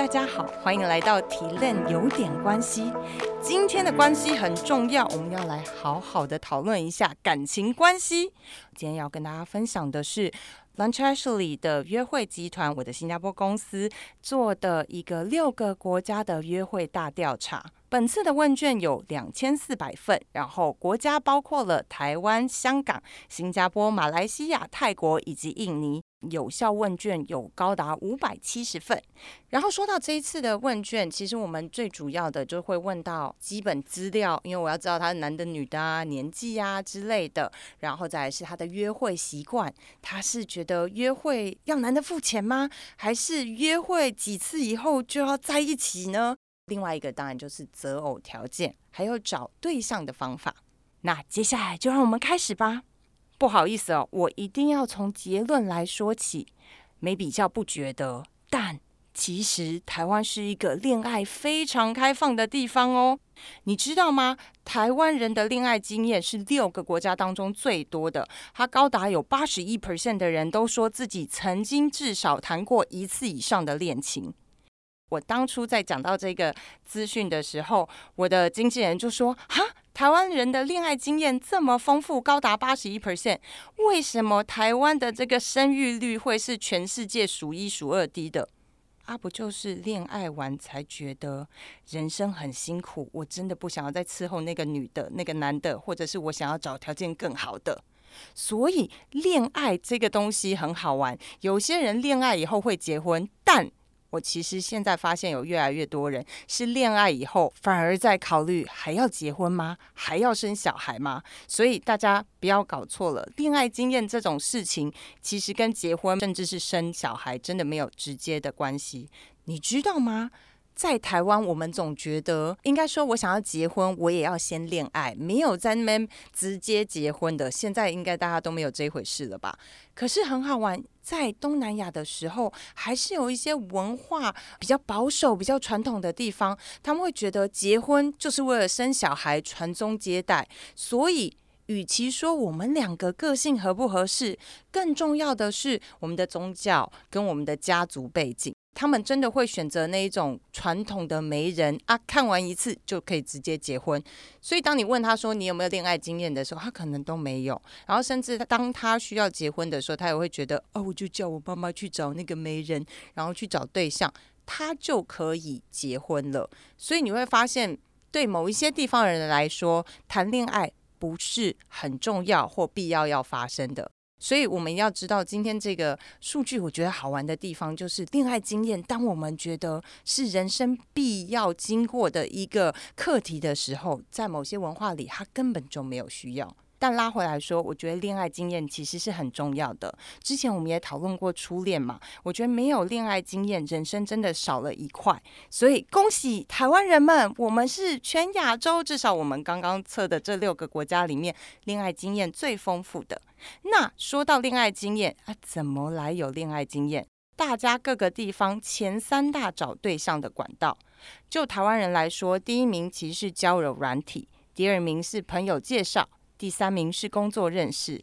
大家好，欢迎来到提炼有点关系。今天的关系很重要，我们要来好好的讨论一下感情关系。今天要跟大家分享的是 Lunch Ashley 的约会集团，我的新加坡公司做的一个六个国家的约会大调查。本次的问卷有两千四百份，然后国家包括了台湾、香港、新加坡、马来西亚、泰国以及印尼。有效问卷有高达五百七十份。然后说到这一次的问卷，其实我们最主要的就会问到基本资料，因为我要知道他是男的、女的啊、年纪啊之类的。然后再是他的约会习惯，他是觉得约会要男的付钱吗？还是约会几次以后就要在一起呢？另外一个当然就是择偶条件，还有找对象的方法。那接下来就让我们开始吧。不好意思哦，我一定要从结论来说起。没比较不觉得，但其实台湾是一个恋爱非常开放的地方哦。你知道吗？台湾人的恋爱经验是六个国家当中最多的，它高达有八十一 percent 的人都说自己曾经至少谈过一次以上的恋情。我当初在讲到这个资讯的时候，我的经纪人就说：“哈，台湾人的恋爱经验这么丰富，高达八十一 percent，为什么台湾的这个生育率会是全世界数一数二低的？啊，不就是恋爱完才觉得人生很辛苦，我真的不想要再伺候那个女的、那个男的，或者是我想要找条件更好的。所以恋爱这个东西很好玩，有些人恋爱以后会结婚，但……我其实现在发现有越来越多人是恋爱以后反而在考虑还要结婚吗？还要生小孩吗？所以大家不要搞错了，恋爱经验这种事情其实跟结婚甚至是生小孩真的没有直接的关系，你知道吗？在台湾，我们总觉得应该说，我想要结婚，我也要先恋爱，没有在那边直接结婚的。现在应该大家都没有这回事了吧？可是很好玩，在东南亚的时候，还是有一些文化比较保守、比较传统的地方，他们会觉得结婚就是为了生小孩、传宗接代。所以，与其说我们两个个性合不合适，更重要的是我们的宗教跟我们的家族背景。他们真的会选择那一种传统的媒人啊，看完一次就可以直接结婚。所以当你问他说你有没有恋爱经验的时候，他可能都没有。然后甚至当他需要结婚的时候，他也会觉得哦，我就叫我爸妈去找那个媒人，然后去找对象，他就可以结婚了。所以你会发现，对某一些地方人来说，谈恋爱不是很重要或必要要发生的。所以我们要知道，今天这个数据，我觉得好玩的地方就是恋爱经验。当我们觉得是人生必要经过的一个课题的时候，在某些文化里，它根本就没有需要。但拉回来说，我觉得恋爱经验其实是很重要的。之前我们也讨论过初恋嘛，我觉得没有恋爱经验，人生真的少了一块。所以恭喜台湾人们，我们是全亚洲至少我们刚刚测的这六个国家里面，恋爱经验最丰富的。那说到恋爱经验啊，怎么来有恋爱经验？大家各个地方前三大找对象的管道，就台湾人来说，第一名其实是交友软体，第二名是朋友介绍。第三名是工作认识，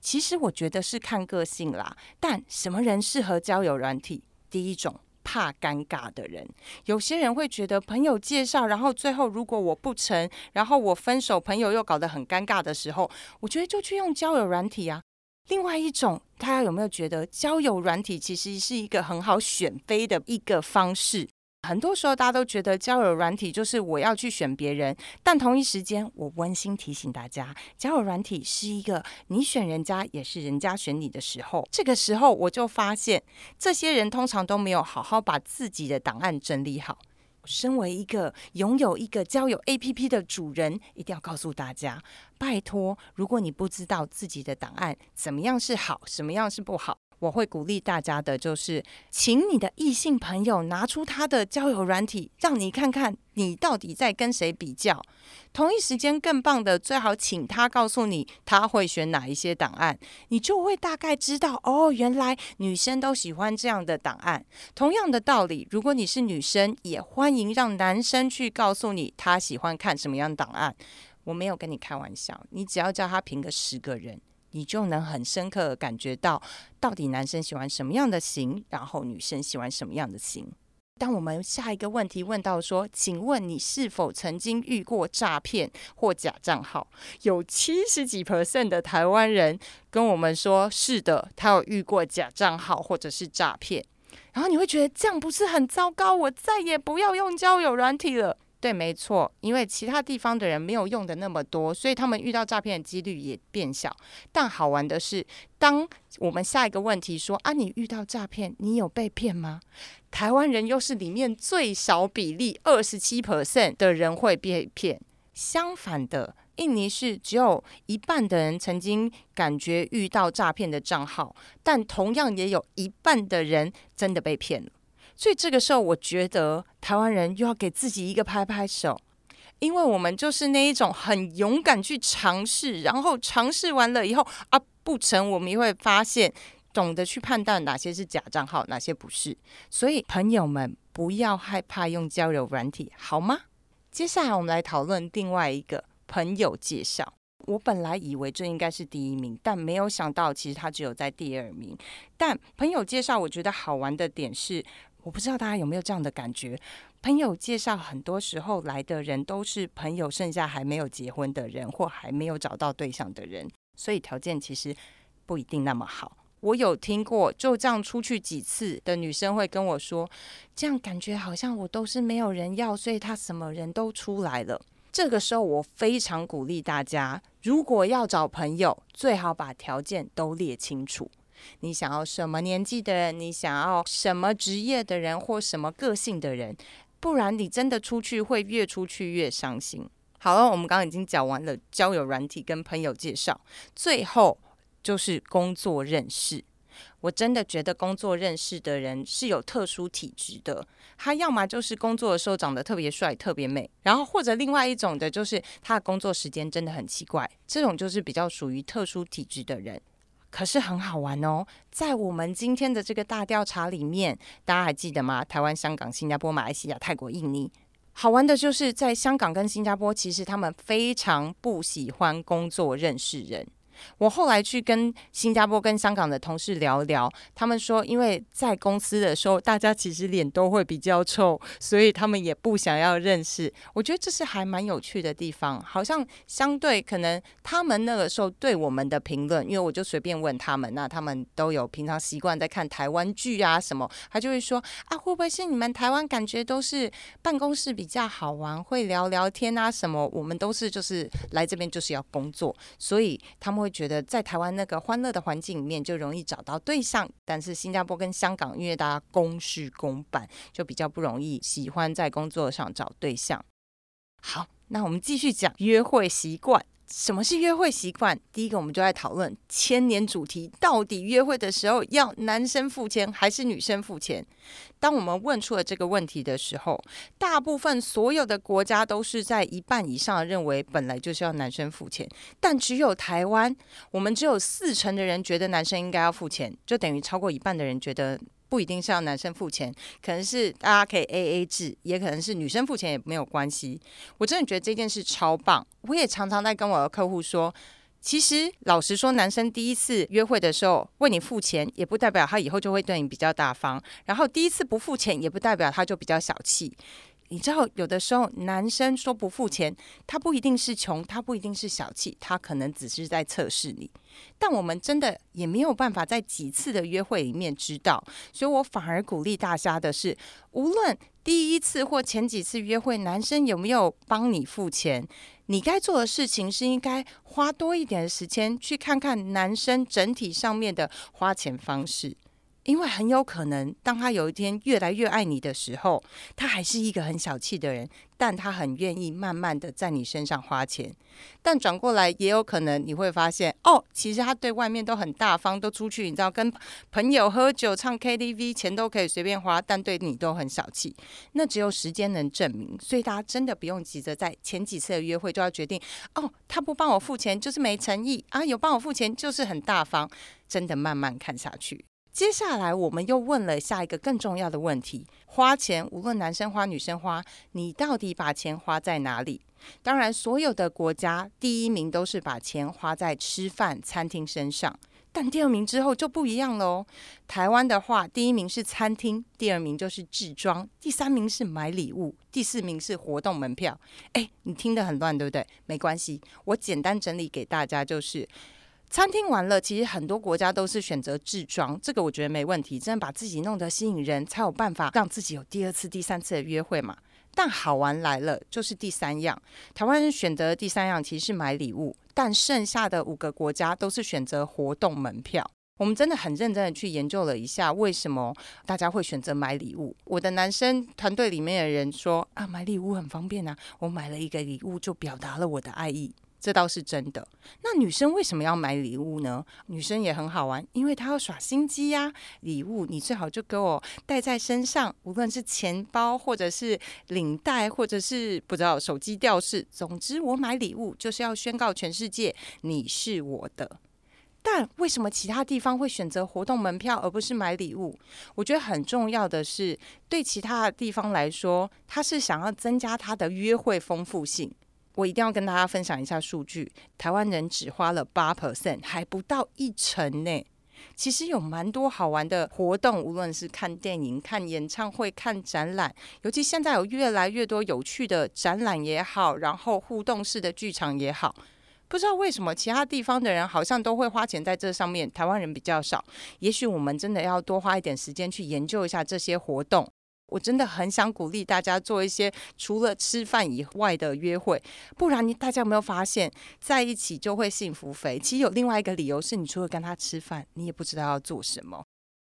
其实我觉得是看个性啦。但什么人适合交友软体？第一种怕尴尬的人，有些人会觉得朋友介绍，然后最后如果我不成，然后我分手，朋友又搞得很尴尬的时候，我觉得就去用交友软体啊。另外一种，大家有没有觉得交友软体其实是一个很好选妃的一个方式？很多时候，大家都觉得交友软体就是我要去选别人，但同一时间，我温馨提醒大家，交友软体是一个你选人家也是人家选你的时候。这个时候，我就发现这些人通常都没有好好把自己的档案整理好。身为一个拥有一个交友 APP 的主人，一定要告诉大家，拜托，如果你不知道自己的档案怎么样是好，什么样是不好。我会鼓励大家的，就是请你的异性朋友拿出他的交友软体，让你看看你到底在跟谁比较。同一时间更棒的，最好请他告诉你他会选哪一些档案，你就会大概知道哦，原来女生都喜欢这样的档案。同样的道理，如果你是女生，也欢迎让男生去告诉你他喜欢看什么样的档案。我没有跟你开玩笑，你只要叫他评个十个人。你就能很深刻的感觉到，到底男生喜欢什么样的型，然后女生喜欢什么样的型。当我们下一个问题问到说，请问你是否曾经遇过诈骗或假账号？有七十几 percent 的台湾人跟我们说是的，他有遇过假账号或者是诈骗。然后你会觉得这样不是很糟糕？我再也不要用交友软体了。对，没错，因为其他地方的人没有用的那么多，所以他们遇到诈骗的几率也变小。但好玩的是，当我们下一个问题说啊，你遇到诈骗，你有被骗吗？台湾人又是里面最少比例，二十七 percent 的人会被骗。相反的，印尼是只有一半的人曾经感觉遇到诈骗的账号，但同样也有一半的人真的被骗了。所以这个时候，我觉得台湾人又要给自己一个拍拍手，因为我们就是那一种很勇敢去尝试，然后尝试完了以后啊不成，我们也会发现懂得去判断哪些是假账号，哪些不是。所以朋友们不要害怕用交友软体，好吗？接下来我们来讨论另外一个朋友介绍。我本来以为这应该是第一名，但没有想到其实他只有在第二名。但朋友介绍，我觉得好玩的点是。我不知道大家有没有这样的感觉？朋友介绍，很多时候来的人都是朋友，剩下还没有结婚的人，或还没有找到对象的人，所以条件其实不一定那么好。我有听过，就这样出去几次的女生会跟我说，这样感觉好像我都是没有人要，所以他什么人都出来了。这个时候，我非常鼓励大家，如果要找朋友，最好把条件都列清楚。你想要什么年纪的人？你想要什么职业的人或什么个性的人？不然你真的出去会越出去越伤心。好了，我们刚刚已经讲完了交友软体跟朋友介绍，最后就是工作认识。我真的觉得工作认识的人是有特殊体质的，他要么就是工作的时候长得特别帅、特别美，然后或者另外一种的就是他的工作时间真的很奇怪，这种就是比较属于特殊体质的人。可是很好玩哦，在我们今天的这个大调查里面，大家还记得吗？台湾、香港、新加坡、马来西亚、泰国、印尼，好玩的就是在香港跟新加坡，其实他们非常不喜欢工作认识人。我后来去跟新加坡、跟香港的同事聊聊，他们说，因为在公司的时候，大家其实脸都会比较臭，所以他们也不想要认识。我觉得这是还蛮有趣的地方，好像相对可能他们那个时候对我们的评论，因为我就随便问他们，那他们都有平常习惯在看台湾剧啊什么，他就会说啊，会不会是你们台湾感觉都是办公室比较好玩，会聊聊天啊什么？我们都是就是来这边就是要工作，所以他们。会觉得在台湾那个欢乐的环境里面就容易找到对象，但是新加坡跟香港因为大家公事公办，就比较不容易喜欢在工作上找对象。好，那我们继续讲约会习惯。什么是约会习惯？第一个，我们就在讨论千年主题：到底约会的时候要男生付钱还是女生付钱？当我们问出了这个问题的时候，大部分所有的国家都是在一半以上认为本来就是要男生付钱，但只有台湾，我们只有四成的人觉得男生应该要付钱，就等于超过一半的人觉得。不一定是要男生付钱，可能是大家可以 A A 制，也可能是女生付钱也没有关系。我真的觉得这件事超棒。我也常常在跟我的客户说，其实老实说，男生第一次约会的时候为你付钱，也不代表他以后就会对你比较大方；然后第一次不付钱，也不代表他就比较小气。你知道，有的时候男生说不付钱，他不一定是穷，他不一定是小气，他可能只是在测试你。但我们真的也没有办法在几次的约会里面知道，所以我反而鼓励大家的是，无论第一次或前几次约会，男生有没有帮你付钱，你该做的事情是应该花多一点的时间去看看男生整体上面的花钱方式。因为很有可能，当他有一天越来越爱你的时候，他还是一个很小气的人，但他很愿意慢慢的在你身上花钱。但转过来也有可能，你会发现，哦，其实他对外面都很大方，都出去，你知道，跟朋友喝酒、唱 KTV，钱都可以随便花，但对你都很小气。那只有时间能证明，所以大家真的不用急着在前几次的约会就要决定，哦，他不帮我付钱就是没诚意啊，有帮我付钱就是很大方，真的慢慢看下去。接下来，我们又问了下一个更重要的问题：花钱，无论男生花、女生花，你到底把钱花在哪里？当然，所有的国家第一名都是把钱花在吃饭、餐厅身上。但第二名之后就不一样喽。台湾的话，第一名是餐厅，第二名就是置装，第三名是买礼物，第四名是活动门票。哎，你听得很乱，对不对？没关系，我简单整理给大家，就是餐厅完了，其实很多国家都是选择置装，这个我觉得没问题，真的把自己弄得吸引人，才有办法让自己有第二次、第三次的约会嘛。但好玩来了，就是第三样，台湾人选择第三样其实是买礼物，但剩下的五个国家都是选择活动门票。我们真的很认真的去研究了一下，为什么大家会选择买礼物。我的男生团队里面的人说啊，买礼物很方便啊，我买了一个礼物就表达了我的爱意。这倒是真的。那女生为什么要买礼物呢？女生也很好玩，因为她要耍心机呀。礼物你最好就给我带在身上，无论是钱包，或者是领带，或者是不知道手机吊饰。总之，我买礼物就是要宣告全世界你是我的。但为什么其他地方会选择活动门票而不是买礼物？我觉得很重要的是，对其他的地方来说，他是想要增加他的约会丰富性。我一定要跟大家分享一下数据，台湾人只花了八 percent，还不到一成呢。其实有蛮多好玩的活动，无论是看电影、看演唱会、看展览，尤其现在有越来越多有趣的展览也好，然后互动式的剧场也好，不知道为什么其他地方的人好像都会花钱在这上面，台湾人比较少。也许我们真的要多花一点时间去研究一下这些活动。我真的很想鼓励大家做一些除了吃饭以外的约会，不然你大家有没有发现，在一起就会幸福肥？其实有另外一个理由是，你除了跟他吃饭，你也不知道要做什么。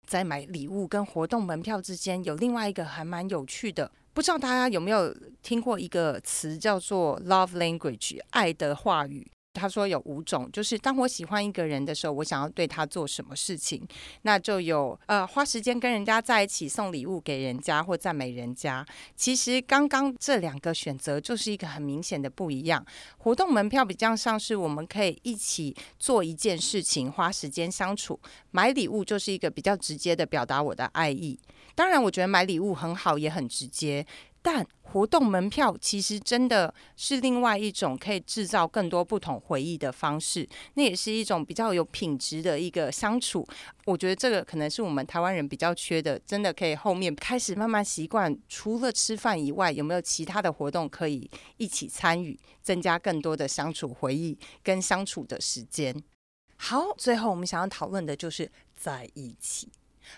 在买礼物跟活动门票之间，有另外一个还蛮有趣的，不知道大家有没有听过一个词叫做 “love language”，爱的话语。他说有五种，就是当我喜欢一个人的时候，我想要对他做什么事情，那就有呃花时间跟人家在一起，送礼物给人家或赞美人家。其实刚刚这两个选择就是一个很明显的不一样。活动门票比较像是我们可以一起做一件事情，花时间相处；买礼物就是一个比较直接的表达我的爱意。当然，我觉得买礼物很好，也很直接。但活动门票其实真的是另外一种可以制造更多不同回忆的方式，那也是一种比较有品质的一个相处。我觉得这个可能是我们台湾人比较缺的，真的可以后面开始慢慢习惯，除了吃饭以外，有没有其他的活动可以一起参与，增加更多的相处回忆跟相处的时间。好，最后我们想要讨论的就是在一起。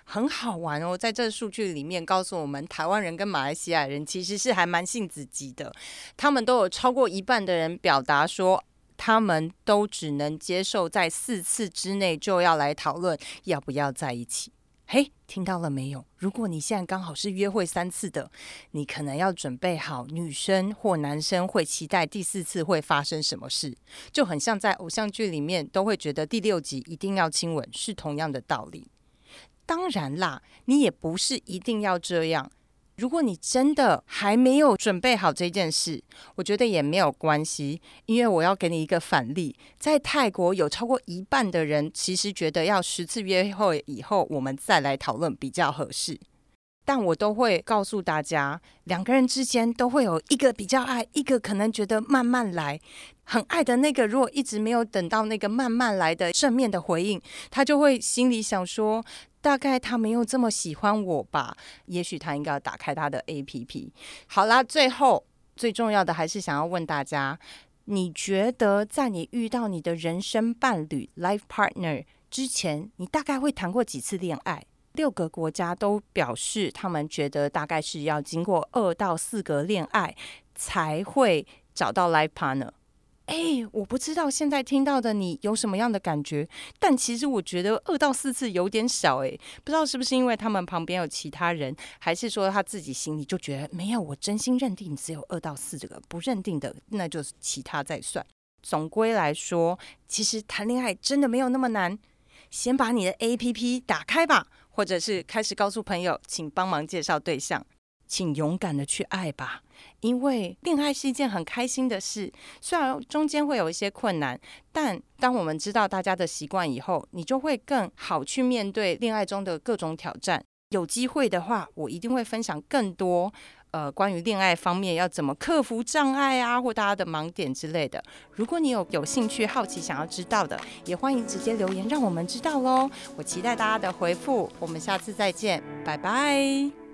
很好玩哦，在这数据里面告诉我们，台湾人跟马来西亚人其实是还蛮性子急的。他们都有超过一半的人表达说，他们都只能接受在四次之内就要来讨论要不要在一起。嘿，听到了没有？如果你现在刚好是约会三次的，你可能要准备好，女生或男生会期待第四次会发生什么事，就很像在偶像剧里面都会觉得第六集一定要亲吻，是同样的道理。当然啦，你也不是一定要这样。如果你真的还没有准备好这件事，我觉得也没有关系，因为我要给你一个反例，在泰国有超过一半的人其实觉得要十次约会以后，我们再来讨论比较合适。但我都会告诉大家，两个人之间都会有一个比较爱，一个可能觉得慢慢来，很爱的那个，如果一直没有等到那个慢慢来的正面的回应，他就会心里想说。大概他没有这么喜欢我吧，也许他应该要打开他的 A P P。好啦，最后最重要的还是想要问大家：你觉得在你遇到你的人生伴侣 （life partner） 之前，你大概会谈过几次恋爱？六个国家都表示，他们觉得大概是要经过二到四个恋爱才会找到 life partner。哎，我不知道现在听到的你有什么样的感觉，但其实我觉得二到四次有点少哎，不知道是不是因为他们旁边有其他人，还是说他自己心里就觉得没有，我真心认定只有二到四这个，不认定的那就是其他再算。总归来说，其实谈恋爱真的没有那么难，先把你的 A P P 打开吧，或者是开始告诉朋友，请帮忙介绍对象。请勇敢的去爱吧，因为恋爱是一件很开心的事。虽然中间会有一些困难，但当我们知道大家的习惯以后，你就会更好去面对恋爱中的各种挑战。有机会的话，我一定会分享更多。呃关于恋爱方面要怎么克服障碍啊，或大家的盲点之类的。如果你有有兴趣、好奇想要知道的，也欢迎直接留言让我们知道喽。我期待大家的回复，我们下次再见，拜拜。